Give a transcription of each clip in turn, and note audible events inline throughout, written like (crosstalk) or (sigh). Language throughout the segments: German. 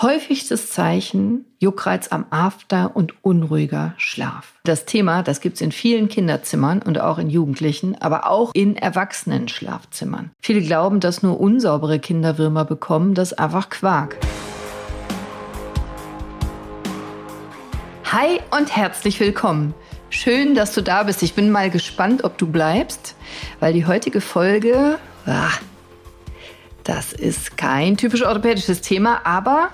Häufigstes Zeichen Juckreiz am After und unruhiger Schlaf. Das Thema, das gibt's in vielen Kinderzimmern und auch in Jugendlichen, aber auch in Erwachsenen-Schlafzimmern. Viele glauben, dass nur unsaubere Kinderwürmer bekommen, das ist einfach Quark. Hi und herzlich willkommen. Schön, dass du da bist. Ich bin mal gespannt, ob du bleibst, weil die heutige Folge, ach, das ist kein typisch orthopädisches Thema, aber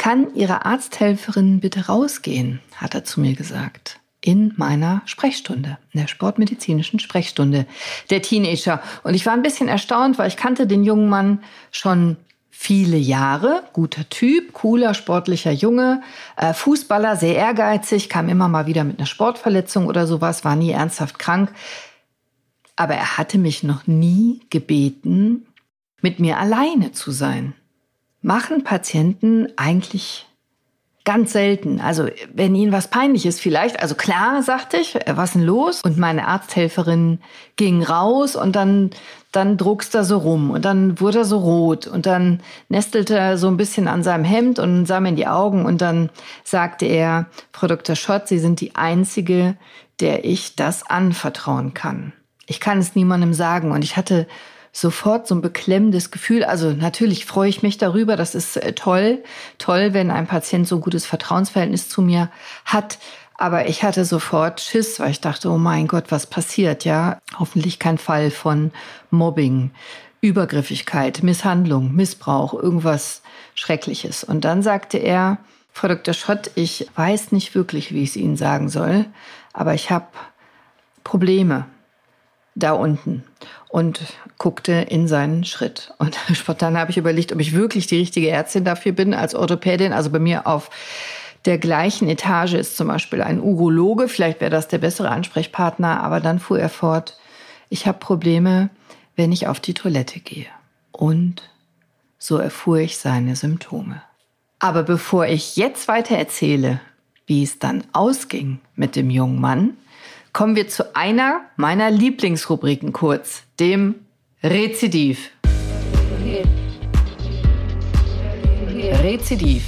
kann Ihre Arzthelferin bitte rausgehen, hat er zu mir gesagt. In meiner Sprechstunde, in der sportmedizinischen Sprechstunde der Teenager. Und ich war ein bisschen erstaunt, weil ich kannte den jungen Mann schon viele Jahre. Guter Typ, cooler, sportlicher Junge, äh, Fußballer, sehr ehrgeizig, kam immer mal wieder mit einer Sportverletzung oder sowas, war nie ernsthaft krank. Aber er hatte mich noch nie gebeten, mit mir alleine zu sein machen Patienten eigentlich ganz selten. Also wenn ihnen was peinlich ist vielleicht, also klar, sagte ich, äh, was denn los? Und meine Arzthelferin ging raus und dann, dann druckst er so rum und dann wurde er so rot und dann nestelte er so ein bisschen an seinem Hemd und sah mir in die Augen und dann sagte er, Frau Dr. Schott, Sie sind die Einzige, der ich das anvertrauen kann. Ich kann es niemandem sagen und ich hatte sofort so ein beklemmendes Gefühl. Also natürlich freue ich mich darüber, das ist äh, toll, toll, wenn ein Patient so ein gutes Vertrauensverhältnis zu mir hat. Aber ich hatte sofort Schiss, weil ich dachte, oh mein Gott, was passiert, ja? Hoffentlich kein Fall von Mobbing, Übergriffigkeit, Misshandlung, Missbrauch, irgendwas Schreckliches. Und dann sagte er, Frau Dr. Schott, ich weiß nicht wirklich, wie ich es Ihnen sagen soll, aber ich habe Probleme da unten und guckte in seinen Schritt. Und (laughs) spontan habe ich überlegt, ob ich wirklich die richtige Ärztin dafür bin als Orthopädin. Also bei mir auf der gleichen Etage ist zum Beispiel ein Urologe. Vielleicht wäre das der bessere Ansprechpartner. Aber dann fuhr er fort, ich habe Probleme, wenn ich auf die Toilette gehe. Und so erfuhr ich seine Symptome. Aber bevor ich jetzt weiter erzähle, wie es dann ausging mit dem jungen Mann, kommen wir zu einer meiner Lieblingsrubriken kurz, dem Rezidiv. Rezidiv.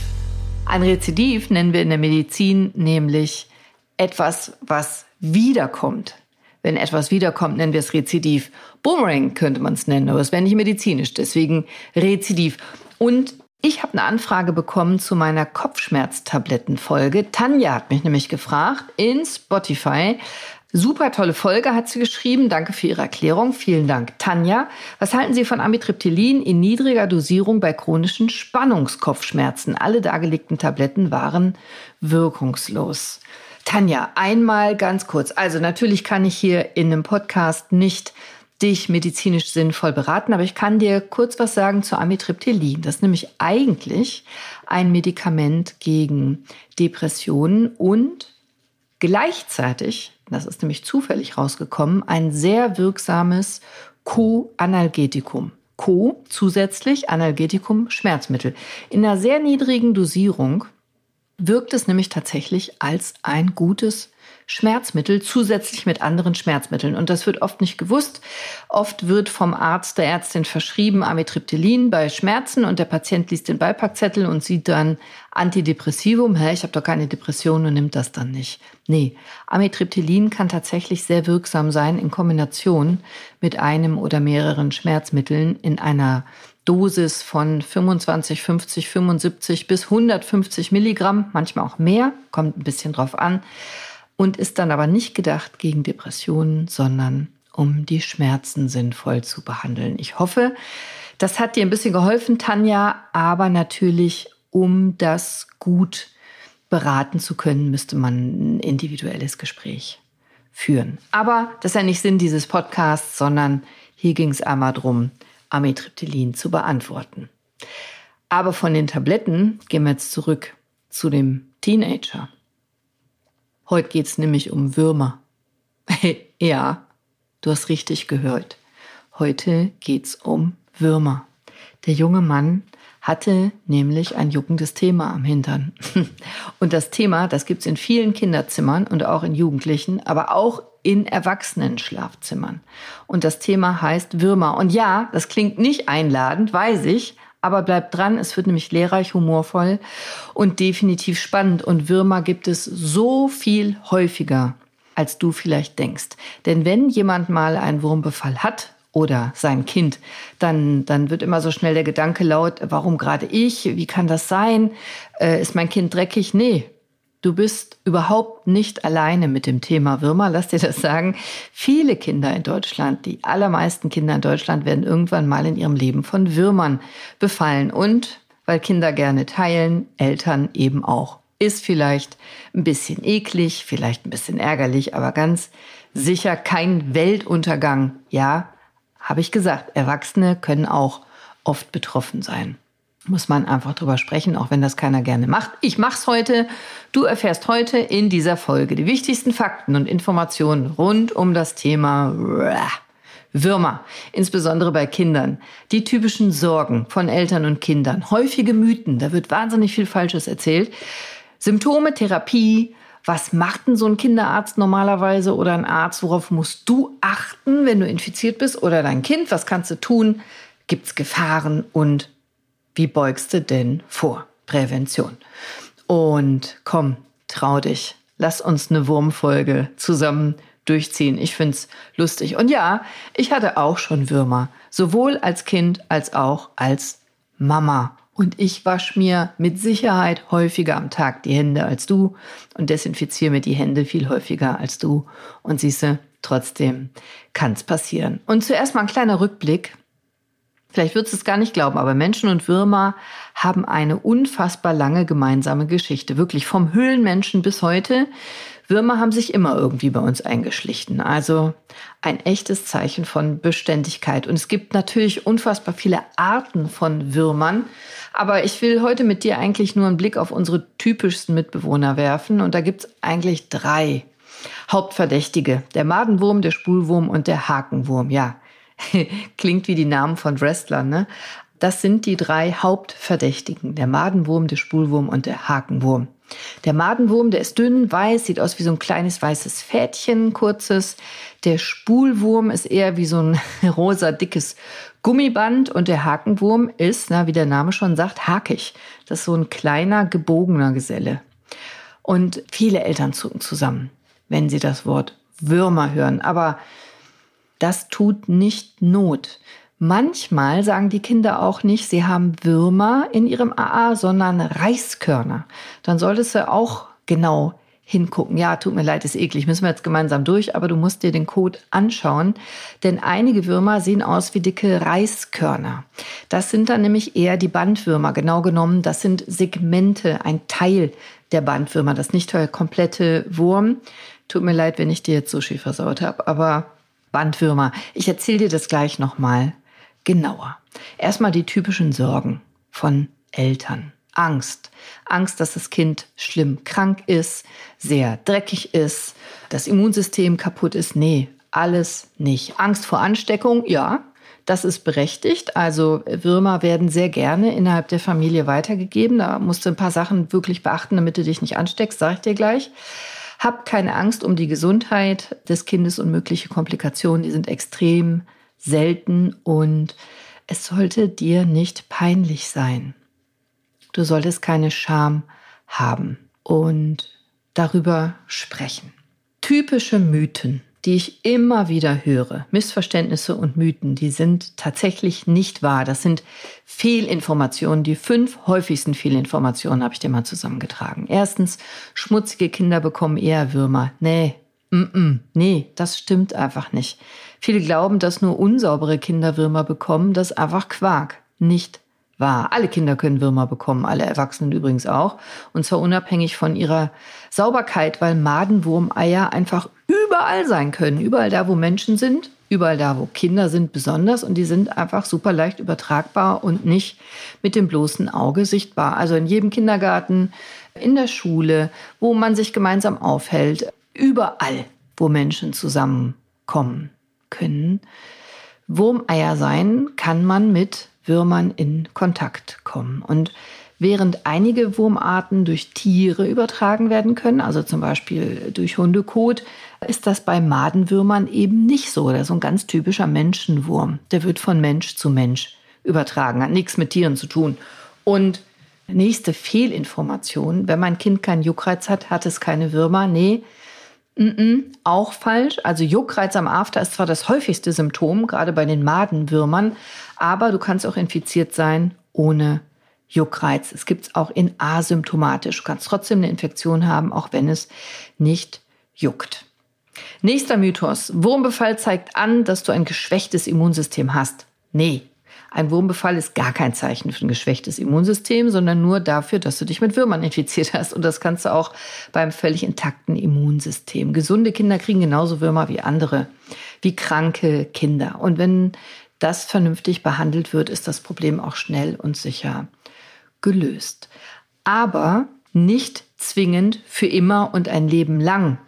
Ein Rezidiv nennen wir in der Medizin nämlich etwas, was wiederkommt. Wenn etwas wiederkommt, nennen wir es Rezidiv. Boomerang könnte man es nennen, aber es wäre nicht medizinisch, deswegen Rezidiv. Und ich habe eine Anfrage bekommen zu meiner Kopfschmerztablettenfolge. Tanja hat mich nämlich gefragt in Spotify. Super tolle Folge hat sie geschrieben. Danke für Ihre Erklärung. Vielen Dank. Tanja, was halten Sie von Amitriptylin in niedriger Dosierung bei chronischen Spannungskopfschmerzen? Alle dargelegten Tabletten waren wirkungslos. Tanja, einmal ganz kurz. Also natürlich kann ich hier in einem Podcast nicht dich medizinisch sinnvoll beraten, aber ich kann dir kurz was sagen zu Amitriptylin. Das ist nämlich eigentlich ein Medikament gegen Depressionen und gleichzeitig, das ist nämlich zufällig rausgekommen, ein sehr wirksames Co-Analgetikum. Co zusätzlich Analgetikum Schmerzmittel. In einer sehr niedrigen Dosierung wirkt es nämlich tatsächlich als ein gutes Schmerzmittel zusätzlich mit anderen Schmerzmitteln. Und das wird oft nicht gewusst. Oft wird vom Arzt der Ärztin verschrieben Amitriptylin bei Schmerzen und der Patient liest den Beipackzettel und sieht dann Antidepressivum. Hä, ich habe doch keine Depression und nimmt das dann nicht. Nee, Amitriptylin kann tatsächlich sehr wirksam sein in Kombination mit einem oder mehreren Schmerzmitteln in einer Dosis von 25, 50, 75 bis 150 Milligramm, manchmal auch mehr, kommt ein bisschen drauf an und ist dann aber nicht gedacht gegen Depressionen, sondern um die Schmerzen sinnvoll zu behandeln. Ich hoffe, das hat dir ein bisschen geholfen, Tanja, aber natürlich, um das gut beraten zu können, müsste man ein individuelles Gespräch führen. Aber das ist ja nicht Sinn dieses Podcasts, sondern hier ging es einmal darum, Amitriptylin zu beantworten. Aber von den Tabletten gehen wir jetzt zurück zu dem Teenager. Heute geht's nämlich um Würmer. (laughs) ja, du hast richtig gehört. Heute geht's um Würmer. Der junge Mann hatte nämlich ein juckendes Thema am Hintern. (laughs) Und das Thema, das gibt's in vielen Kinderzimmern und auch in Jugendlichen, aber auch in Erwachsenen-Schlafzimmern. Und das Thema heißt Würmer. Und ja, das klingt nicht einladend, weiß ich, Aber bleibt dran, es wird nämlich lehrreich, humorvoll und definitiv spannend. Und Würmer gibt es so viel häufiger, als du vielleicht denkst. Denn wenn jemand mal einen Wurmbefall hat oder sein Kind, dann, dann wird immer so schnell der Gedanke laut, warum gerade ich? Wie kann das sein? Äh, ist mein Kind dreckig? Nee, Du bist überhaupt nicht alleine mit dem Thema Würmer. Lass dir das sagen. Viele Kinder in Deutschland, die allermeisten Kinder in Deutschland werden irgendwann mal in ihrem Leben von Würmern befallen. Und weil Kinder gerne teilen, Eltern eben auch. Ist vielleicht ein bisschen eklig, vielleicht ein bisschen ärgerlich, aber ganz sicher kein Weltuntergang. Ja, habe ich gesagt, Erwachsene können auch oft betroffen sein muss man einfach drüber sprechen, auch wenn das keiner gerne macht. Ich mach's heute. Du erfährst heute in dieser Folge die wichtigsten Fakten und Informationen rund um das Thema Würmer, insbesondere bei Kindern. Die typischen Sorgen von Eltern und Kindern, häufige Mythen, da wird wahnsinnig viel Falsches erzählt. Symptome, Therapie, was macht denn so ein Kinderarzt normalerweise oder ein Arzt? Worauf musst du achten, wenn du infiziert bist oder dein Kind? Was kannst du tun? Gibt's Gefahren und wie beugst du denn vor? Prävention. Und komm, trau dich. Lass uns eine Wurmfolge zusammen durchziehen. Ich find's lustig. Und ja, ich hatte auch schon Würmer. Sowohl als Kind als auch als Mama. Und ich wasche mir mit Sicherheit häufiger am Tag die Hände als du und desinfiziere mir die Hände viel häufiger als du. Und siehste, trotzdem kann's passieren. Und zuerst mal ein kleiner Rückblick Vielleicht würdest du es gar nicht glauben, aber Menschen und Würmer haben eine unfassbar lange gemeinsame Geschichte. Wirklich vom Höhlenmenschen bis heute. Würmer haben sich immer irgendwie bei uns eingeschlichen. Also ein echtes Zeichen von Beständigkeit. Und es gibt natürlich unfassbar viele Arten von Würmern. Aber ich will heute mit dir eigentlich nur einen Blick auf unsere typischsten Mitbewohner werfen. Und da gibt es eigentlich drei Hauptverdächtige. Der Madenwurm, der Spulwurm und der Hakenwurm. Ja, (laughs) Klingt wie die Namen von Wrestlern, ne? Das sind die drei Hauptverdächtigen. Der Madenwurm, der Spulwurm und der Hakenwurm. Der Madenwurm, der ist dünn, weiß, sieht aus wie so ein kleines weißes Fädchen, kurzes. Der Spulwurm ist eher wie so ein (laughs) rosa dickes Gummiband und der Hakenwurm ist, na, wie der Name schon sagt, hakig. Das ist so ein kleiner, gebogener Geselle. Und viele Eltern zucken zusammen, wenn sie das Wort Würmer hören. Aber das tut nicht Not. Manchmal sagen die Kinder auch nicht, sie haben Würmer in ihrem AA, sondern Reiskörner. Dann solltest du auch genau hingucken. Ja, tut mir leid, ist eklig, müssen wir jetzt gemeinsam durch, aber du musst dir den Code anschauen, denn einige Würmer sehen aus wie dicke Reiskörner. Das sind dann nämlich eher die Bandwürmer. Genau genommen, das sind Segmente, ein Teil der Bandwürmer, das nicht der komplette Wurm. Tut mir leid, wenn ich dir jetzt so schief versaut habe, aber Bandwürmer. Ich erzähle dir das gleich nochmal genauer. Erstmal die typischen Sorgen von Eltern. Angst. Angst, dass das Kind schlimm krank ist, sehr dreckig ist, das Immunsystem kaputt ist. Nee, alles nicht. Angst vor Ansteckung, ja, das ist berechtigt. Also Würmer werden sehr gerne innerhalb der Familie weitergegeben. Da musst du ein paar Sachen wirklich beachten, damit du dich nicht ansteckst, sage ich dir gleich. Hab keine Angst um die Gesundheit des Kindes und mögliche Komplikationen. Die sind extrem selten und es sollte dir nicht peinlich sein. Du solltest keine Scham haben und darüber sprechen. Typische Mythen die ich immer wieder höre, Missverständnisse und Mythen, die sind tatsächlich nicht wahr. Das sind Fehlinformationen. Die fünf häufigsten Fehlinformationen habe ich dir mal zusammengetragen. Erstens, schmutzige Kinder bekommen eher Würmer. Nee, mm -mm, nee, das stimmt einfach nicht. Viele glauben, dass nur unsaubere Kinder Würmer bekommen. Das ist einfach Quark. Nicht wahr. Alle Kinder können Würmer bekommen, alle Erwachsenen übrigens auch. Und zwar unabhängig von ihrer Sauberkeit, weil Madenwurmeier einfach überall sein können. Überall da, wo Menschen sind, überall da, wo Kinder sind, besonders. Und die sind einfach super leicht übertragbar und nicht mit dem bloßen Auge sichtbar. Also in jedem Kindergarten, in der Schule, wo man sich gemeinsam aufhält, überall, wo Menschen zusammenkommen können. Wurmeier sein kann man mit Würmern in Kontakt kommen. Und während einige Wurmarten durch Tiere übertragen werden können, also zum Beispiel durch Hundekot, ist das bei Madenwürmern eben nicht so. Das ist ein ganz typischer Menschenwurm. Der wird von Mensch zu Mensch übertragen, hat nichts mit Tieren zu tun. Und nächste Fehlinformation, wenn mein Kind keinen Juckreiz hat, hat es keine Würmer. Nee, mm -mm, auch falsch. Also Juckreiz am After ist zwar das häufigste Symptom, gerade bei den Madenwürmern, aber du kannst auch infiziert sein ohne Juckreiz. Es gibt es auch in asymptomatisch. Du kannst trotzdem eine Infektion haben, auch wenn es nicht juckt. Nächster Mythos. Wurmbefall zeigt an, dass du ein geschwächtes Immunsystem hast. Nee, ein Wurmbefall ist gar kein Zeichen für ein geschwächtes Immunsystem, sondern nur dafür, dass du dich mit Würmern infiziert hast. Und das kannst du auch beim völlig intakten Immunsystem. Gesunde Kinder kriegen genauso Würmer wie andere, wie kranke Kinder. Und wenn das vernünftig behandelt wird, ist das Problem auch schnell und sicher gelöst. Aber nicht zwingend für immer und ein Leben lang.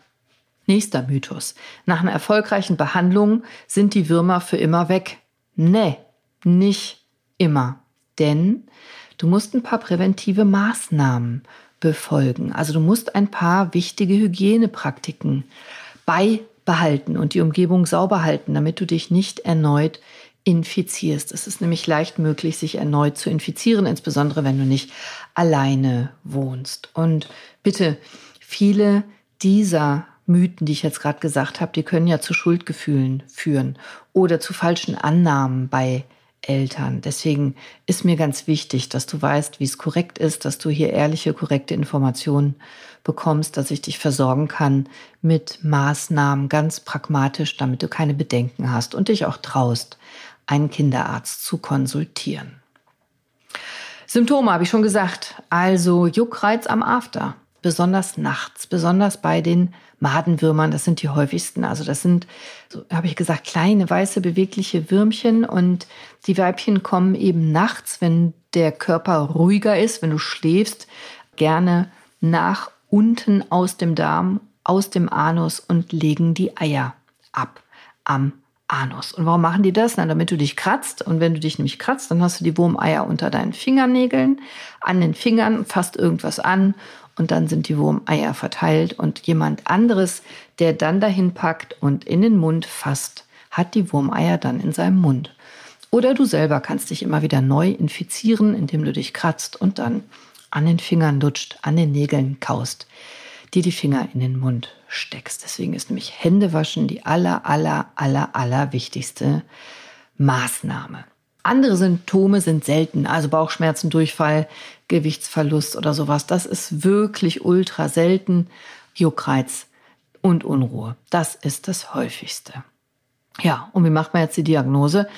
Nächster Mythos. Nach einer erfolgreichen Behandlung sind die Würmer für immer weg. Nee, nicht immer. Denn du musst ein paar präventive Maßnahmen befolgen. Also du musst ein paar wichtige Hygienepraktiken beibehalten und die Umgebung sauber halten, damit du dich nicht erneut infizierst. Es ist nämlich leicht möglich, sich erneut zu infizieren, insbesondere wenn du nicht alleine wohnst. Und bitte, viele dieser Mythen, die ich jetzt gerade gesagt habe, die können ja zu Schuldgefühlen führen oder zu falschen Annahmen bei Eltern. Deswegen ist mir ganz wichtig, dass du weißt, wie es korrekt ist, dass du hier ehrliche, korrekte Informationen bekommst, dass ich dich versorgen kann mit Maßnahmen ganz pragmatisch, damit du keine Bedenken hast und dich auch traust, einen Kinderarzt zu konsultieren. Symptome habe ich schon gesagt, also Juckreiz am After, besonders nachts, besonders bei den Madenwürmern, das sind die häufigsten. Also das sind, so habe ich gesagt, kleine weiße bewegliche Würmchen und die Weibchen kommen eben nachts, wenn der Körper ruhiger ist, wenn du schläfst, gerne nach unten aus dem Darm, aus dem Anus und legen die Eier ab am Anus. Und warum machen die das? Na, damit du dich kratzt. Und wenn du dich nämlich kratzt, dann hast du die Wurmeier unter deinen Fingernägeln, an den Fingern, fasst irgendwas an und dann sind die Wurmeier verteilt und jemand anderes, der dann dahin packt und in den Mund fasst, hat die Wurmeier dann in seinem Mund. Oder du selber kannst dich immer wieder neu infizieren, indem du dich kratzt und dann an den Fingern lutscht, an den Nägeln kaust, dir die Finger in den Mund steckst. Deswegen ist nämlich Händewaschen die aller, aller, aller, aller wichtigste Maßnahme. Andere Symptome sind selten, also Bauchschmerzen, Durchfall, Gewichtsverlust oder sowas. Das ist wirklich ultra selten. Juckreiz und Unruhe. Das ist das häufigste. Ja, und wie macht man jetzt die Diagnose?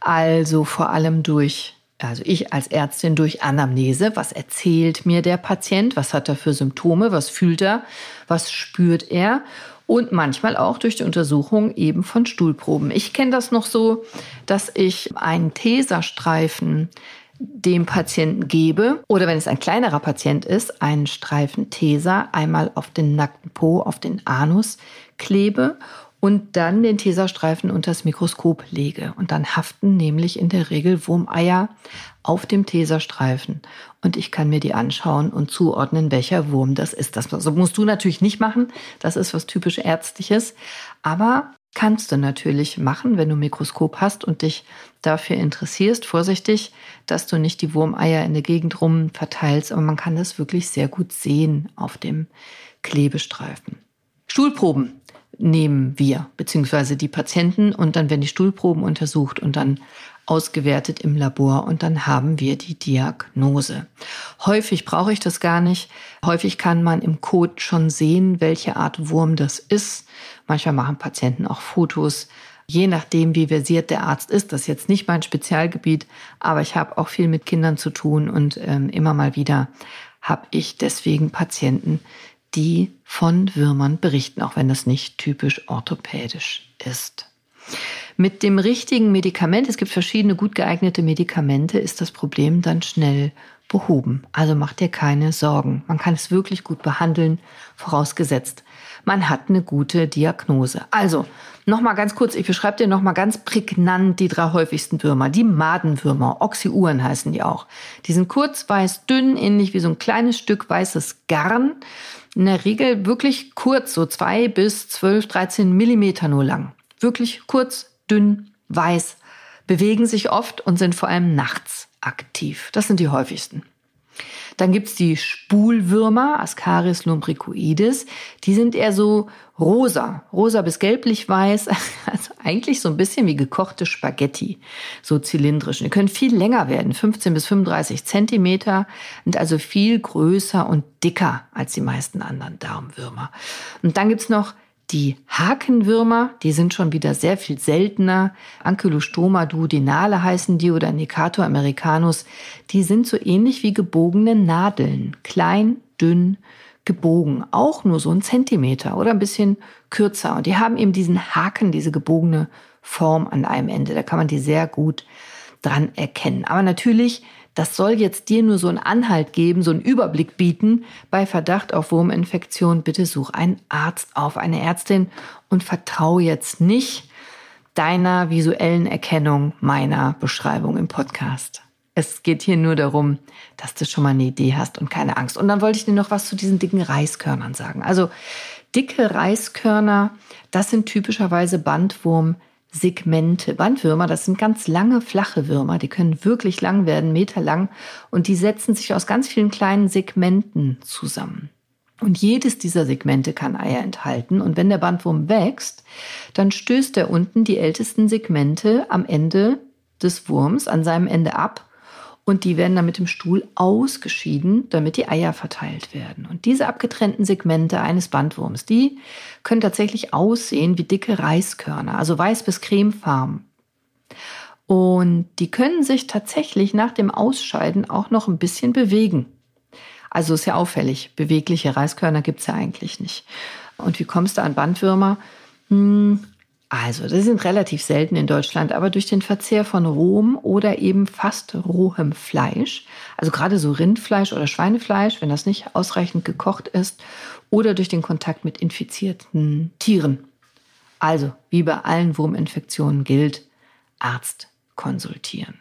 Also vor allem durch, also ich als Ärztin durch Anamnese. Was erzählt mir der Patient? Was hat er für Symptome? Was fühlt er? Was spürt er? und manchmal auch durch die Untersuchung eben von Stuhlproben. Ich kenne das noch so, dass ich einen Teserstreifen dem Patienten gebe oder wenn es ein kleinerer Patient ist, einen Streifen Teser einmal auf den nackten Po, auf den Anus klebe und dann den Teserstreifen unter das Mikroskop lege. Und dann haften nämlich in der Regel Wurmeier auf dem Teserstreifen. Und ich kann mir die anschauen und zuordnen, welcher Wurm das ist. Das musst du natürlich nicht machen. Das ist was typisch Ärztliches. Aber kannst du natürlich machen, wenn du ein Mikroskop hast und dich dafür interessierst. Vorsichtig, dass du nicht die Wurmeier in der Gegend rum verteilst, aber man kann das wirklich sehr gut sehen auf dem Klebestreifen. Stuhlproben nehmen wir, beziehungsweise die Patienten und dann werden die Stuhlproben untersucht und dann ausgewertet im Labor und dann haben wir die Diagnose. Häufig brauche ich das gar nicht. Häufig kann man im Code schon sehen, welche Art Wurm das ist. Manchmal machen Patienten auch Fotos. Je nachdem, wie versiert der Arzt ist, das ist jetzt nicht mein Spezialgebiet, aber ich habe auch viel mit Kindern zu tun und ähm, immer mal wieder habe ich deswegen Patienten, die von Würmern berichten, auch wenn das nicht typisch orthopädisch ist. Mit dem richtigen Medikament, es gibt verschiedene gut geeignete Medikamente, ist das Problem dann schnell behoben. Also macht dir keine Sorgen. Man kann es wirklich gut behandeln, vorausgesetzt, man hat eine gute Diagnose. Also, nochmal ganz kurz, ich beschreibe dir nochmal ganz prägnant die drei häufigsten Würmer. Die Madenwürmer, Oxyuren heißen die auch. Die sind kurz, weiß, dünn, ähnlich wie so ein kleines Stück weißes Garn. In der Regel wirklich kurz, so zwei bis zwölf, dreizehn Millimeter nur lang. Wirklich kurz, dünn, weiß, bewegen sich oft und sind vor allem nachts aktiv. Das sind die häufigsten. Dann gibt's die Spulwürmer, Ascaris lumbricoides. Die sind eher so rosa, rosa bis gelblich-weiß, (laughs) also eigentlich so ein bisschen wie gekochte Spaghetti, so zylindrisch. Die können viel länger werden, 15 bis 35 Zentimeter, sind also viel größer und dicker als die meisten anderen Darmwürmer. Und dann gibt's noch die Hakenwürmer, die sind schon wieder sehr viel seltener. Ankylostoma duodenale heißen die oder Necator americanus. Die sind so ähnlich wie gebogene Nadeln. Klein, dünn, gebogen. Auch nur so ein Zentimeter oder ein bisschen kürzer. Und die haben eben diesen Haken, diese gebogene Form an einem Ende. Da kann man die sehr gut dran erkennen. Aber natürlich das soll jetzt dir nur so einen Anhalt geben, so einen Überblick bieten. Bei Verdacht auf Wurminfektion bitte such einen Arzt auf, eine Ärztin und vertraue jetzt nicht deiner visuellen Erkennung meiner Beschreibung im Podcast. Es geht hier nur darum, dass du schon mal eine Idee hast und keine Angst. Und dann wollte ich dir noch was zu diesen dicken Reiskörnern sagen. Also dicke Reiskörner, das sind typischerweise Bandwurm Segmente. Bandwürmer, das sind ganz lange, flache Würmer, die können wirklich lang werden, meterlang, und die setzen sich aus ganz vielen kleinen Segmenten zusammen. Und jedes dieser Segmente kann Eier enthalten. Und wenn der Bandwurm wächst, dann stößt er unten die ältesten Segmente am Ende des Wurms, an seinem Ende ab und die werden dann mit dem Stuhl ausgeschieden, damit die Eier verteilt werden. Und diese abgetrennten Segmente eines Bandwurms, die können tatsächlich aussehen wie dicke Reiskörner, also weiß bis cremefarben. Und die können sich tatsächlich nach dem Ausscheiden auch noch ein bisschen bewegen. Also ist ja auffällig. Bewegliche Reiskörner gibt's ja eigentlich nicht. Und wie kommst du an Bandwürmer? Hm, also, das sind relativ selten in Deutschland, aber durch den Verzehr von rohem oder eben fast rohem Fleisch, also gerade so Rindfleisch oder Schweinefleisch, wenn das nicht ausreichend gekocht ist, oder durch den Kontakt mit infizierten Tieren. Also, wie bei allen Wurminfektionen gilt, Arzt konsultieren.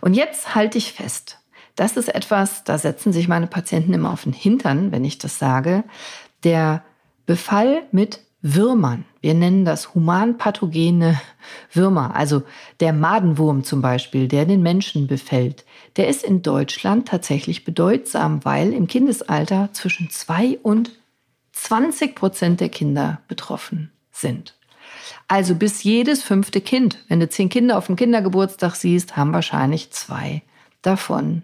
Und jetzt halte ich fest, das ist etwas, da setzen sich meine Patienten immer auf den Hintern, wenn ich das sage. Der Befall mit Würmern. Wir nennen das humanpathogene Würmer. Also der Madenwurm zum Beispiel, der den Menschen befällt, der ist in Deutschland tatsächlich bedeutsam, weil im Kindesalter zwischen zwei und 20 Prozent der Kinder betroffen sind. Also bis jedes fünfte Kind, wenn du zehn Kinder auf dem Kindergeburtstag siehst, haben wahrscheinlich zwei davon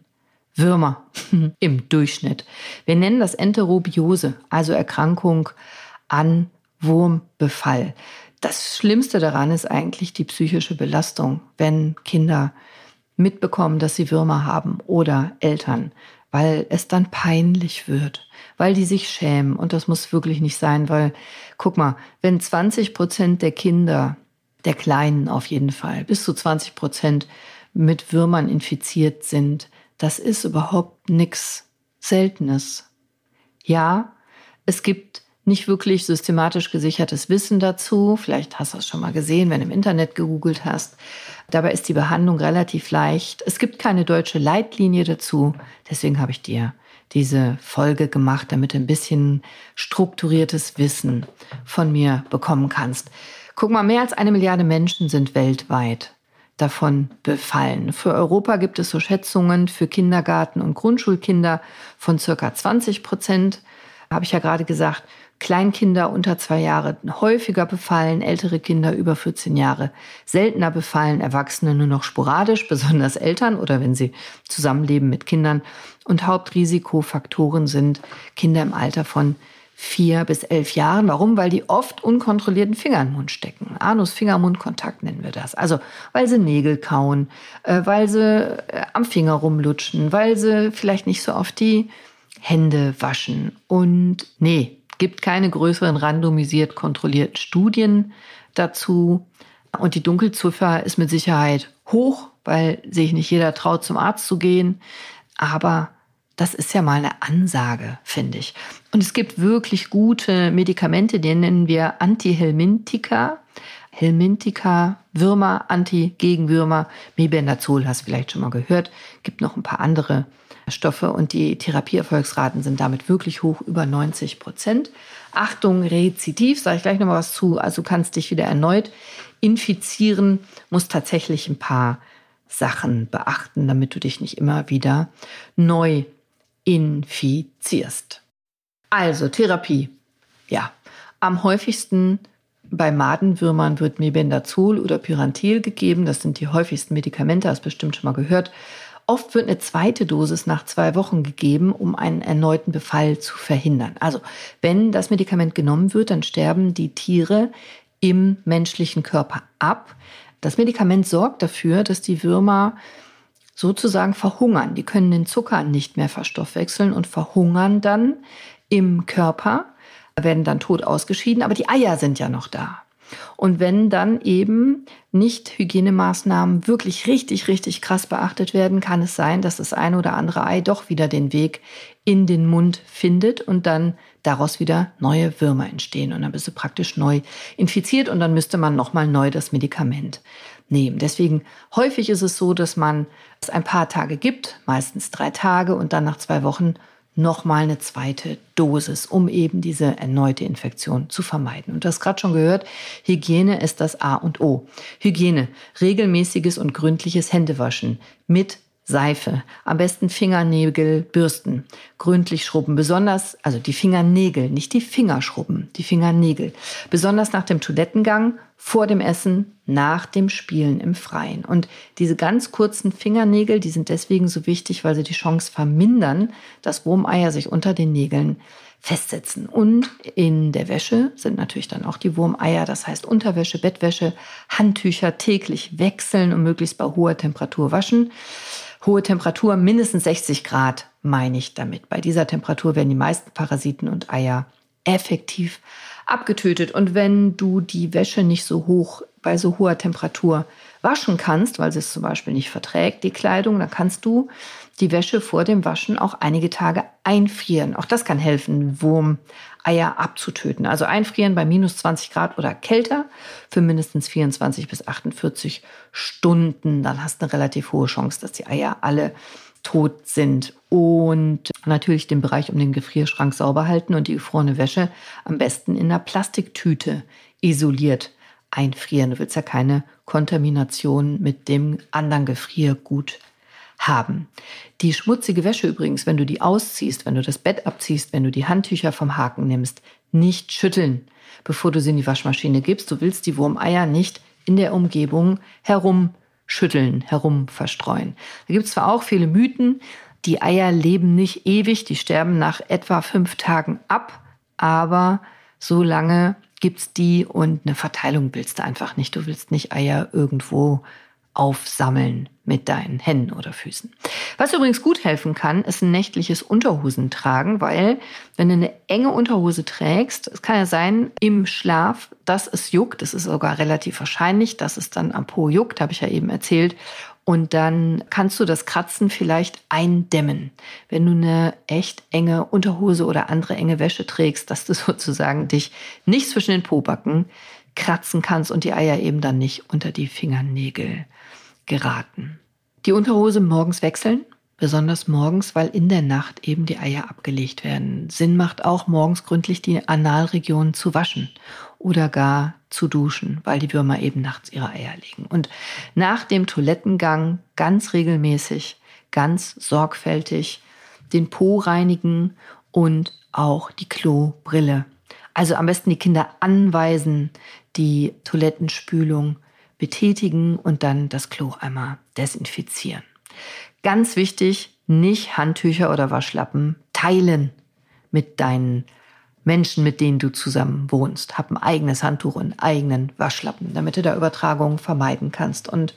Würmer (laughs) im Durchschnitt. Wir nennen das Enterobiose, also Erkrankung an Wurmbefall. Das Schlimmste daran ist eigentlich die psychische Belastung, wenn Kinder mitbekommen, dass sie Würmer haben oder Eltern, weil es dann peinlich wird, weil die sich schämen. Und das muss wirklich nicht sein, weil, guck mal, wenn 20 Prozent der Kinder, der Kleinen auf jeden Fall, bis zu 20 Prozent mit Würmern infiziert sind, das ist überhaupt nichts Seltenes. Ja, es gibt nicht wirklich systematisch gesichertes Wissen dazu. Vielleicht hast du es schon mal gesehen, wenn du im Internet gegoogelt hast. Dabei ist die Behandlung relativ leicht. Es gibt keine deutsche Leitlinie dazu. Deswegen habe ich dir diese Folge gemacht, damit du ein bisschen strukturiertes Wissen von mir bekommen kannst. Guck mal, mehr als eine Milliarde Menschen sind weltweit davon befallen. Für Europa gibt es so Schätzungen für Kindergarten- und Grundschulkinder von circa 20 Prozent. Habe ich ja gerade gesagt, Kleinkinder unter zwei Jahre häufiger befallen, ältere Kinder über 14 Jahre seltener befallen, Erwachsene nur noch sporadisch, besonders Eltern oder wenn sie zusammenleben mit Kindern. Und Hauptrisikofaktoren sind Kinder im Alter von vier bis elf Jahren. Warum? Weil die oft unkontrollierten Finger im Mund stecken. Anus-Finger-Mund-Kontakt nennen wir das. Also, weil sie Nägel kauen, äh, weil sie äh, am Finger rumlutschen, weil sie vielleicht nicht so oft die Hände waschen. Und nee, gibt keine größeren randomisiert kontrollierten Studien dazu. Und die Dunkelziffer ist mit Sicherheit hoch, weil sich nicht jeder traut, zum Arzt zu gehen. Aber das ist ja mal eine Ansage, finde ich. Und es gibt wirklich gute Medikamente, die nennen wir Antihelmintika. Helmintika, Würmer, Anti-Gegenwürmer, Mebendazol, hast du vielleicht schon mal gehört. Gibt noch ein paar andere Stoffe und die Therapieerfolgsraten sind damit wirklich hoch, über 90 Prozent. Achtung, Rezidiv, sage ich gleich noch mal was zu. Also du kannst dich wieder erneut infizieren, musst tatsächlich ein paar Sachen beachten, damit du dich nicht immer wieder neu infizierst. Also Therapie. Ja, am häufigsten bei Madenwürmern wird Mebendazol oder Pyrantel gegeben. Das sind die häufigsten Medikamente, hast bestimmt schon mal gehört. Oft wird eine zweite Dosis nach zwei Wochen gegeben, um einen erneuten Befall zu verhindern. Also wenn das Medikament genommen wird, dann sterben die Tiere im menschlichen Körper ab. Das Medikament sorgt dafür, dass die Würmer sozusagen verhungern. Die können den Zucker nicht mehr verstoffwechseln und verhungern dann im Körper, werden dann tot ausgeschieden, aber die Eier sind ja noch da. Und wenn dann eben nicht Hygienemaßnahmen wirklich richtig, richtig krass beachtet werden, kann es sein, dass das eine oder andere Ei doch wieder den Weg in den Mund findet und dann daraus wieder neue Würmer entstehen. Und dann bist du praktisch neu infiziert und dann müsste man nochmal neu das Medikament nehmen. Deswegen häufig ist es so, dass man es ein paar Tage gibt, meistens drei Tage und dann nach zwei Wochen nochmal eine zweite Dosis, um eben diese erneute Infektion zu vermeiden. Und du hast gerade schon gehört, Hygiene ist das A und O. Hygiene, regelmäßiges und gründliches Händewaschen mit Seife, am besten Fingernägel bürsten, gründlich schrubben, besonders, also die Fingernägel, nicht die Finger schrubben, die Fingernägel, besonders nach dem Toilettengang, vor dem Essen, nach dem Spielen im Freien. Und diese ganz kurzen Fingernägel, die sind deswegen so wichtig, weil sie die Chance vermindern, dass Wurmeier sich unter den Nägeln festsetzen. Und in der Wäsche sind natürlich dann auch die Wurmeier, das heißt Unterwäsche, Bettwäsche, Handtücher täglich wechseln und möglichst bei hoher Temperatur waschen. Hohe Temperatur, mindestens 60 Grad, meine ich damit. Bei dieser Temperatur werden die meisten Parasiten und Eier effektiv abgetötet. Und wenn du die Wäsche nicht so hoch, bei so hoher Temperatur waschen kannst, weil sie es zum Beispiel nicht verträgt, die Kleidung, dann kannst du die Wäsche vor dem Waschen auch einige Tage einfrieren. Auch das kann helfen, Wurmeier abzutöten. Also einfrieren bei minus 20 Grad oder kälter für mindestens 24 bis 48 Stunden. Dann hast du eine relativ hohe Chance, dass die Eier alle tot sind. Und natürlich den Bereich um den Gefrierschrank sauber halten und die gefrorene Wäsche am besten in einer Plastiktüte isoliert einfrieren. Du willst ja keine Kontamination mit dem anderen Gefriergut haben. Die schmutzige Wäsche übrigens, wenn du die ausziehst, wenn du das Bett abziehst, wenn du die Handtücher vom Haken nimmst, nicht schütteln, bevor du sie in die Waschmaschine gibst. Du willst die Wurmeier nicht in der Umgebung herumschütteln, herumverstreuen. Da gibt es zwar auch viele Mythen, die Eier leben nicht ewig, die sterben nach etwa fünf Tagen ab, aber so lange gibt's die und eine Verteilung willst du einfach nicht. Du willst nicht Eier irgendwo aufsammeln mit deinen Händen oder Füßen. Was übrigens gut helfen kann, ist ein nächtliches Unterhosen tragen, weil wenn du eine enge Unterhose trägst, es kann ja sein im Schlaf, dass es juckt. Es ist sogar relativ wahrscheinlich, dass es dann am Po juckt, habe ich ja eben erzählt. Und dann kannst du das Kratzen vielleicht eindämmen. Wenn du eine echt enge Unterhose oder andere enge Wäsche trägst, dass du (laughs) sozusagen dich nicht zwischen den Pobacken kratzen kannst und die Eier eben dann nicht unter die Fingernägel geraten. Die Unterhose morgens wechseln, besonders morgens, weil in der Nacht eben die Eier abgelegt werden. Sinn macht auch morgens gründlich die Analregion zu waschen oder gar zu duschen, weil die Würmer eben nachts ihre Eier legen. Und nach dem Toilettengang ganz regelmäßig, ganz sorgfältig den Po reinigen und auch die Klobrille. Also am besten die Kinder anweisen, die Toilettenspülung betätigen und dann das Klo einmal desinfizieren. Ganz wichtig, nicht Handtücher oder Waschlappen teilen mit deinen Menschen, mit denen du zusammen wohnst. Hab ein eigenes Handtuch und einen eigenen Waschlappen, damit du da Übertragungen vermeiden kannst. Und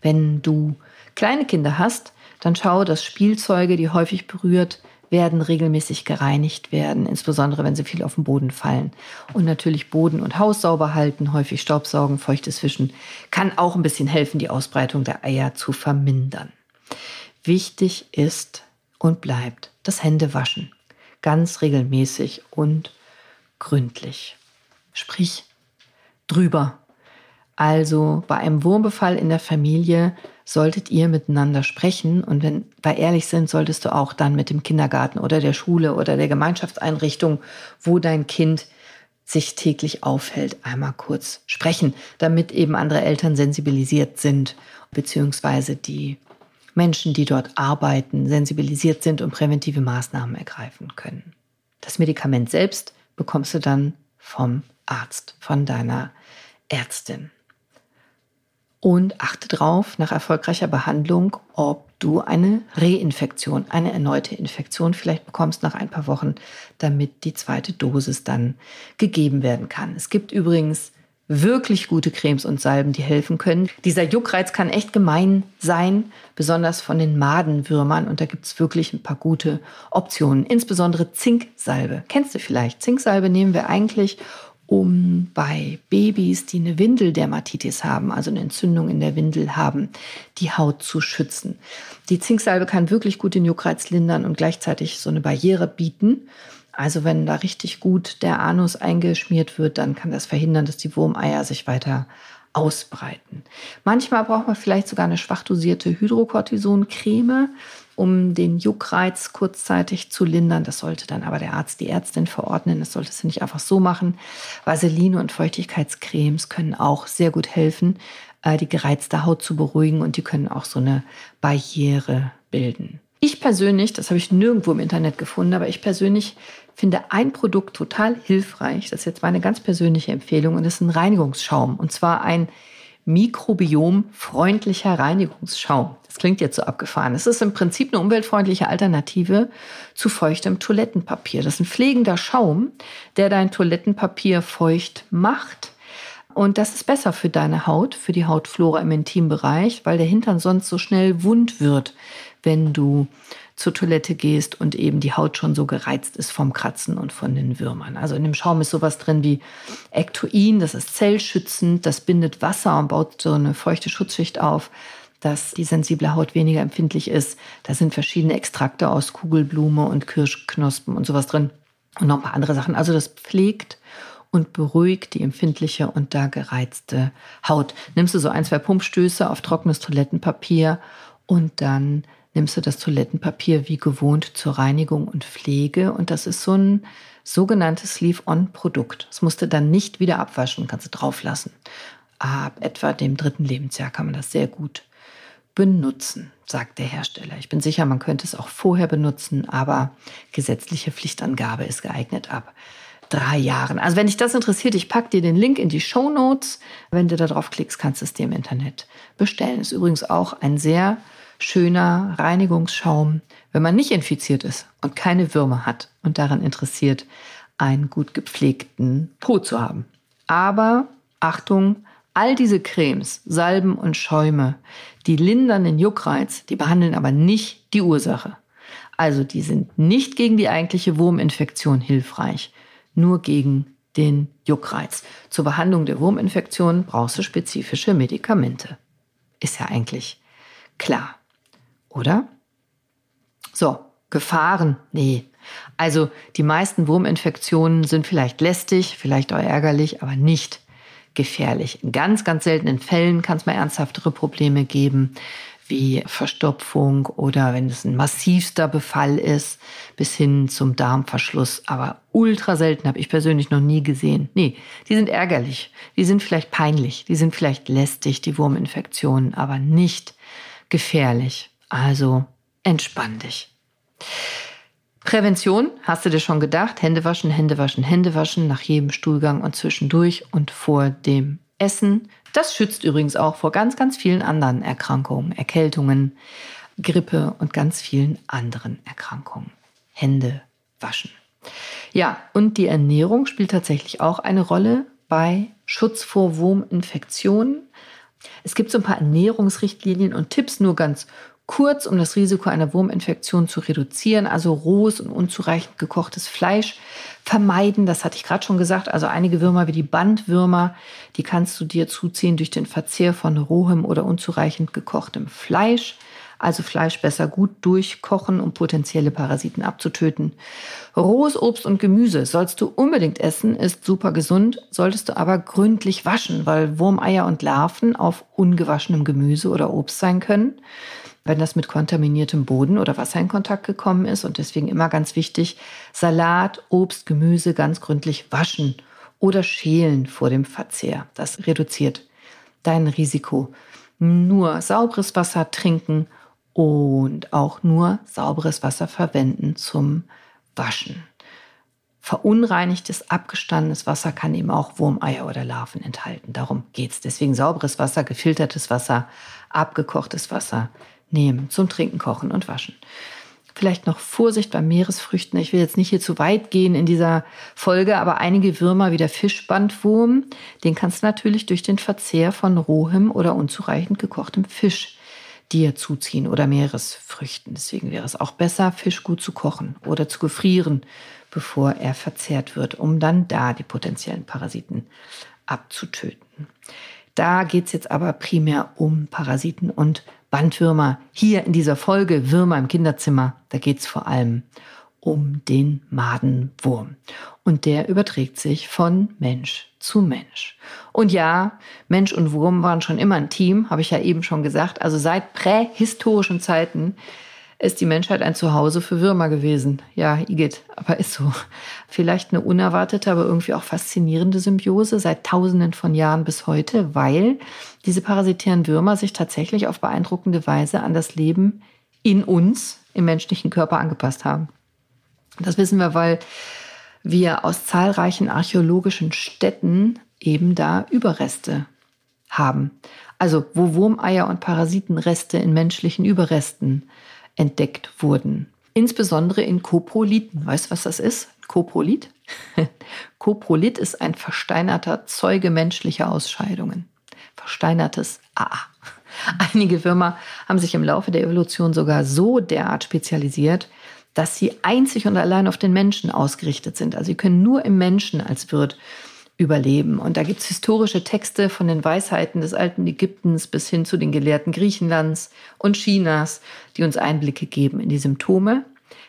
wenn du kleine Kinder hast, dann schau, dass Spielzeuge, die häufig berührt werden, regelmäßig gereinigt werden, insbesondere wenn sie viel auf den Boden fallen. Und natürlich Boden und Haus sauber halten, häufig Staubsaugen, feuchtes Wischen, kann auch ein bisschen helfen, die Ausbreitung der Eier zu vermindern. Wichtig ist und bleibt das Händewaschen ganz regelmäßig und gründlich. Sprich drüber. Also bei einem Wurmbefall in der Familie solltet ihr miteinander sprechen und wenn wir ehrlich sind, solltest du auch dann mit dem Kindergarten oder der Schule oder der Gemeinschaftseinrichtung, wo dein Kind sich täglich aufhält, einmal kurz sprechen, damit eben andere Eltern sensibilisiert sind, beziehungsweise die Menschen, die dort arbeiten, sensibilisiert sind und präventive Maßnahmen ergreifen können. Das Medikament selbst bekommst du dann vom Arzt, von deiner Ärztin. Und achte drauf, nach erfolgreicher Behandlung, ob du eine Reinfektion, eine erneute Infektion vielleicht bekommst nach ein paar Wochen, damit die zweite Dosis dann gegeben werden kann. Es gibt übrigens wirklich gute Cremes und Salben, die helfen können. Dieser Juckreiz kann echt gemein sein, besonders von den Madenwürmern. Und da gibt es wirklich ein paar gute Optionen. Insbesondere Zinksalbe. Kennst du vielleicht? Zinksalbe nehmen wir eigentlich, um bei Babys, die eine Windeldermatitis haben, also eine Entzündung in der Windel haben, die Haut zu schützen. Die Zinksalbe kann wirklich gut den Juckreiz lindern und gleichzeitig so eine Barriere bieten. Also wenn da richtig gut der Anus eingeschmiert wird, dann kann das verhindern, dass die Wurmeier sich weiter ausbreiten. Manchmal braucht man vielleicht sogar eine schwach dosierte Hydrocortison-Creme um den Juckreiz kurzzeitig zu lindern. Das sollte dann aber der Arzt, die Ärztin verordnen. Das solltest du nicht einfach so machen. Vaseline und Feuchtigkeitscremes können auch sehr gut helfen, äh, die gereizte Haut zu beruhigen und die können auch so eine Barriere bilden. Ich persönlich, das habe ich nirgendwo im Internet gefunden, aber ich persönlich finde ein Produkt total hilfreich. Das ist jetzt meine ganz persönliche Empfehlung und das ist ein Reinigungsschaum. Und zwar ein mikrobiomfreundlicher Reinigungsschaum. Das klingt jetzt so abgefahren. Es ist im Prinzip eine umweltfreundliche Alternative zu feuchtem Toilettenpapier. Das ist ein pflegender Schaum, der dein Toilettenpapier feucht macht. Und das ist besser für deine Haut, für die Hautflora im Intimbereich, weil der Hintern sonst so schnell wund wird, wenn du zur Toilette gehst und eben die Haut schon so gereizt ist vom Kratzen und von den Würmern. Also in dem Schaum ist sowas drin wie Ektoin, das ist zellschützend, das bindet Wasser und baut so eine feuchte Schutzschicht auf, dass die sensible Haut weniger empfindlich ist. Da sind verschiedene Extrakte aus Kugelblume und Kirschknospen und sowas drin und noch ein paar andere Sachen. Also das pflegt und beruhigt die empfindliche und da gereizte Haut. Nimmst du so ein, zwei Pumpstöße auf trockenes Toilettenpapier und dann nimmst du das Toilettenpapier wie gewohnt zur Reinigung und Pflege. Und das ist so ein sogenanntes Leave-On-Produkt. Das musst du dann nicht wieder abwaschen, kannst du drauf lassen. Ab etwa dem dritten Lebensjahr kann man das sehr gut benutzen, sagt der Hersteller. Ich bin sicher, man könnte es auch vorher benutzen, aber gesetzliche Pflichtangabe ist geeignet ab drei Jahren. Also wenn dich das interessiert, ich packe dir den Link in die Show Notes. Wenn du da drauf klickst, kannst du es dir im Internet bestellen. Ist übrigens auch ein sehr schöner Reinigungsschaum, wenn man nicht infiziert ist und keine Würmer hat und daran interessiert, einen gut gepflegten Po zu haben. Aber Achtung, all diese Cremes, Salben und Schäume, die lindern den Juckreiz, die behandeln aber nicht die Ursache. Also die sind nicht gegen die eigentliche Wurminfektion hilfreich, nur gegen den Juckreiz. Zur Behandlung der Wurminfektion brauchst du spezifische Medikamente. Ist ja eigentlich klar oder? So, Gefahren? Nee. Also die meisten Wurminfektionen sind vielleicht lästig, vielleicht auch ärgerlich, aber nicht gefährlich. In ganz, ganz seltenen Fällen kann es mal ernsthaftere Probleme geben, wie Verstopfung oder wenn es ein massivster Befall ist, bis hin zum Darmverschluss. Aber ultra selten habe ich persönlich noch nie gesehen. Nee, die sind ärgerlich, die sind vielleicht peinlich, die sind vielleicht lästig, die Wurminfektionen, aber nicht gefährlich. Also entspann dich. Prävention, hast du dir schon gedacht? Hände waschen, Hände waschen, Hände waschen nach jedem Stuhlgang und zwischendurch und vor dem Essen. Das schützt übrigens auch vor ganz, ganz vielen anderen Erkrankungen, Erkältungen, Grippe und ganz vielen anderen Erkrankungen. Hände waschen. Ja, und die Ernährung spielt tatsächlich auch eine Rolle bei Schutz vor Wurminfektionen. Es gibt so ein paar Ernährungsrichtlinien und Tipps, nur ganz kurz, um das Risiko einer Wurminfektion zu reduzieren. Also rohes und unzureichend gekochtes Fleisch vermeiden. Das hatte ich gerade schon gesagt. Also einige Würmer wie die Bandwürmer, die kannst du dir zuziehen durch den Verzehr von rohem oder unzureichend gekochtem Fleisch. Also Fleisch besser gut durchkochen, um potenzielle Parasiten abzutöten. Rohes Obst und Gemüse sollst du unbedingt essen, ist super gesund, solltest du aber gründlich waschen, weil Wurmeier und Larven auf ungewaschenem Gemüse oder Obst sein können wenn das mit kontaminiertem Boden oder Wasser in Kontakt gekommen ist. Und deswegen immer ganz wichtig, Salat, Obst, Gemüse ganz gründlich waschen oder schälen vor dem Verzehr. Das reduziert dein Risiko. Nur sauberes Wasser trinken und auch nur sauberes Wasser verwenden zum Waschen. Verunreinigtes, abgestandenes Wasser kann eben auch Wurmeier oder Larven enthalten. Darum geht's. Deswegen sauberes Wasser, gefiltertes Wasser, abgekochtes Wasser nehmen zum Trinken, Kochen und Waschen. Vielleicht noch Vorsicht bei Meeresfrüchten. Ich will jetzt nicht hier zu weit gehen in dieser Folge, aber einige Würmer wie der Fischbandwurm, den kannst du natürlich durch den Verzehr von rohem oder unzureichend gekochtem Fisch dir zuziehen oder Meeresfrüchten. Deswegen wäre es auch besser, Fisch gut zu kochen oder zu gefrieren, bevor er verzehrt wird, um dann da die potenziellen Parasiten abzutöten. Da geht es jetzt aber primär um Parasiten und Bandwürmer. Hier in dieser Folge Würmer im Kinderzimmer, da geht es vor allem um den Madenwurm. Und der überträgt sich von Mensch zu Mensch. Und ja, Mensch und Wurm waren schon immer ein Team, habe ich ja eben schon gesagt. Also seit prähistorischen Zeiten ist die Menschheit ein Zuhause für Würmer gewesen. Ja, Igitt, aber ist so. Vielleicht eine unerwartete, aber irgendwie auch faszinierende Symbiose seit tausenden von Jahren bis heute, weil diese parasitären Würmer sich tatsächlich auf beeindruckende Weise an das Leben in uns, im menschlichen Körper angepasst haben. Das wissen wir, weil wir aus zahlreichen archäologischen Städten eben da Überreste haben. Also wo Wurmeier und Parasitenreste in menschlichen Überresten entdeckt wurden. Insbesondere in Koprolithen. Weißt du, was das ist? Koprolit? (laughs) Koprolit ist ein versteinerter Zeuge menschlicher Ausscheidungen. Versteinertes AA. (laughs) Einige Würmer haben sich im Laufe der Evolution sogar so derart spezialisiert, dass sie einzig und allein auf den Menschen ausgerichtet sind. Also sie können nur im Menschen als Wirt überleben. Und da gibt es historische Texte von den Weisheiten des alten Ägyptens bis hin zu den Gelehrten Griechenlands und Chinas, die uns Einblicke geben in die Symptome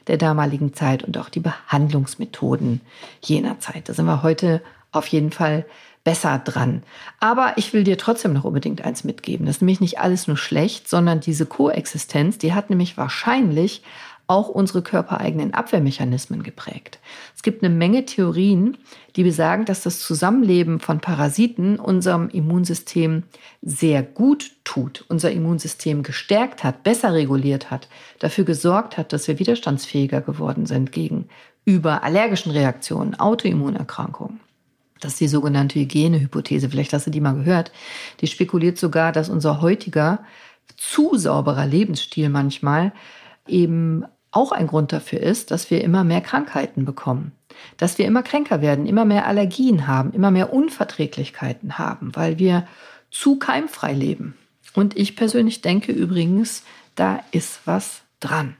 der damaligen Zeit und auch die Behandlungsmethoden jener Zeit. Da sind wir heute auf jeden Fall besser dran. Aber ich will dir trotzdem noch unbedingt eins mitgeben. Das ist nämlich nicht alles nur schlecht, sondern diese Koexistenz, die hat nämlich wahrscheinlich auch unsere körpereigenen Abwehrmechanismen geprägt. Es gibt eine Menge Theorien, die besagen, dass das Zusammenleben von Parasiten unserem Immunsystem sehr gut tut, unser Immunsystem gestärkt hat, besser reguliert hat, dafür gesorgt hat, dass wir widerstandsfähiger geworden sind gegenüber allergischen Reaktionen, Autoimmunerkrankungen. Das ist die sogenannte Hygienehypothese. Vielleicht hast du die mal gehört. Die spekuliert sogar, dass unser heutiger zu sauberer Lebensstil manchmal eben auch ein Grund dafür ist, dass wir immer mehr Krankheiten bekommen, dass wir immer kränker werden, immer mehr Allergien haben, immer mehr Unverträglichkeiten haben, weil wir zu keimfrei leben. Und ich persönlich denke übrigens, da ist was dran.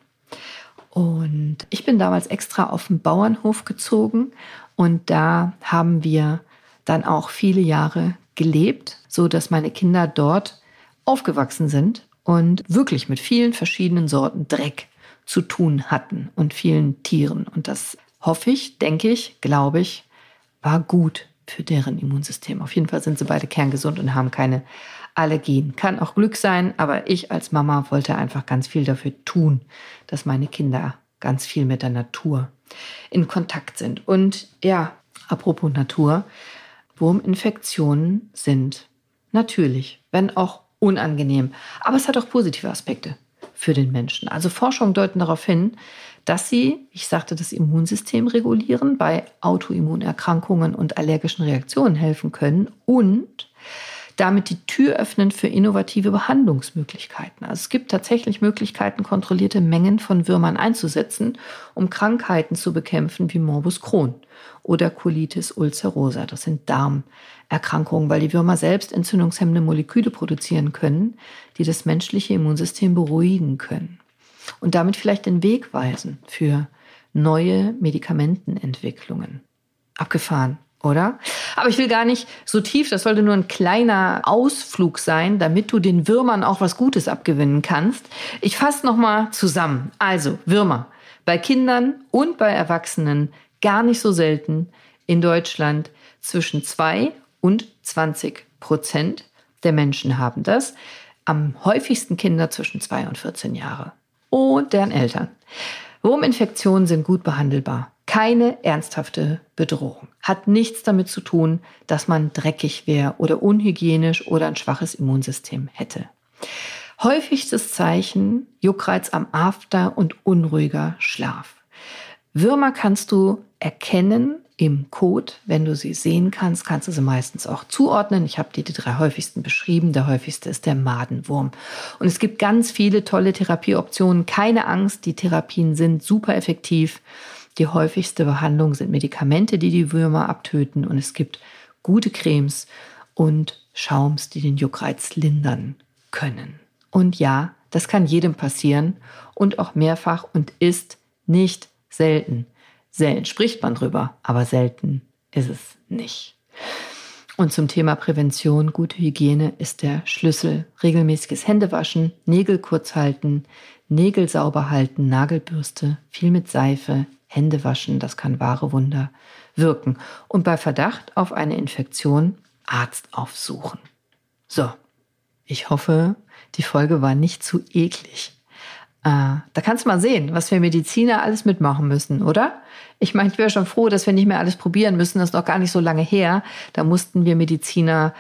Und ich bin damals extra auf den Bauernhof gezogen und da haben wir dann auch viele Jahre gelebt, so dass meine Kinder dort aufgewachsen sind und wirklich mit vielen verschiedenen Sorten Dreck zu tun hatten und vielen Tieren. Und das hoffe ich, denke ich, glaube ich, war gut für deren Immunsystem. Auf jeden Fall sind sie beide kerngesund und haben keine Allergien. Kann auch Glück sein, aber ich als Mama wollte einfach ganz viel dafür tun, dass meine Kinder ganz viel mit der Natur in Kontakt sind. Und ja, apropos Natur, Wurminfektionen sind natürlich, wenn auch unangenehm, aber es hat auch positive Aspekte für den Menschen. Also Forschungen deuten darauf hin, dass sie, ich sagte, das Immunsystem regulieren, bei Autoimmunerkrankungen und allergischen Reaktionen helfen können und damit die Tür öffnen für innovative Behandlungsmöglichkeiten. Also es gibt tatsächlich Möglichkeiten, kontrollierte Mengen von Würmern einzusetzen, um Krankheiten zu bekämpfen wie Morbus Crohn oder Colitis ulcerosa. Das sind Darmerkrankungen, weil die Würmer selbst entzündungshemmende Moleküle produzieren können, die das menschliche Immunsystem beruhigen können und damit vielleicht den Weg weisen für neue Medikamentenentwicklungen. Abgefahren oder? Aber ich will gar nicht so tief, das sollte nur ein kleiner Ausflug sein, damit du den Würmern auch was Gutes abgewinnen kannst. Ich fasse nochmal zusammen. Also, Würmer. Bei Kindern und bei Erwachsenen gar nicht so selten in Deutschland zwischen zwei und 20 Prozent der Menschen haben das. Am häufigsten Kinder zwischen zwei und 14 Jahre und deren Eltern. Wurminfektionen sind gut behandelbar Keine ernsthafte Bedrohung. Hat nichts damit zu tun, dass man dreckig wäre oder unhygienisch oder ein schwaches Immunsystem hätte. Häufigstes Zeichen Juckreiz am After und unruhiger Schlaf. Würmer kannst du erkennen im Code. Wenn du sie sehen kannst, kannst du sie meistens auch zuordnen. Ich habe dir die drei häufigsten beschrieben. Der häufigste ist der Madenwurm. Und es gibt ganz viele tolle Therapieoptionen. Keine Angst, die Therapien sind super effektiv. Die häufigste Behandlung sind Medikamente, die die Würmer abtöten. Und es gibt gute Cremes und Schaums, die den Juckreiz lindern können. Und ja, das kann jedem passieren und auch mehrfach und ist nicht selten. Selten spricht man drüber, aber selten ist es nicht. Und zum Thema Prävention, gute Hygiene ist der Schlüssel. Regelmäßiges Händewaschen, Nägel kurz halten, Nägel sauber halten, Nagelbürste, viel mit Seife, Hände waschen, das kann wahre Wunder wirken. Und bei Verdacht auf eine Infektion Arzt aufsuchen. So, ich hoffe, die Folge war nicht zu eklig. Äh, da kannst du mal sehen, was wir Mediziner alles mitmachen müssen, oder? Ich meine, ich wäre schon froh, dass wir nicht mehr alles probieren müssen. Das ist noch gar nicht so lange her. Da mussten wir Mediziner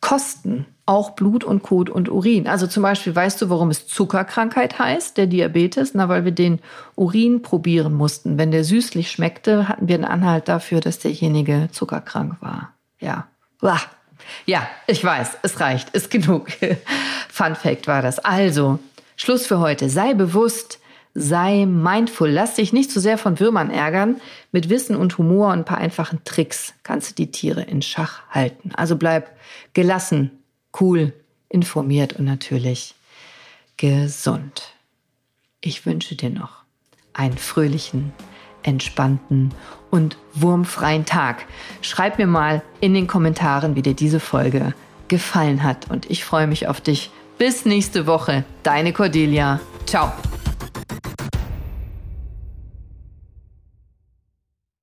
kosten. Auch Blut und Kot und Urin. Also zum Beispiel, weißt du, warum es Zuckerkrankheit heißt, der Diabetes? Na, weil wir den Urin probieren mussten. Wenn der süßlich schmeckte, hatten wir einen Anhalt dafür, dass derjenige zuckerkrank war. Ja. Uah. Ja, ich weiß, es reicht, ist genug. (laughs) Fun Fact war das. Also, Schluss für heute. Sei bewusst, sei mindful. Lass dich nicht zu sehr von Würmern ärgern. Mit Wissen und Humor und ein paar einfachen Tricks kannst du die Tiere in Schach halten. Also bleib gelassen, cool, informiert und natürlich gesund. Ich wünsche dir noch einen fröhlichen, entspannten und wurmfreien Tag. Schreib mir mal in den Kommentaren, wie dir diese Folge gefallen hat. Und ich freue mich auf dich. Bis nächste Woche. Deine Cordelia. Ciao.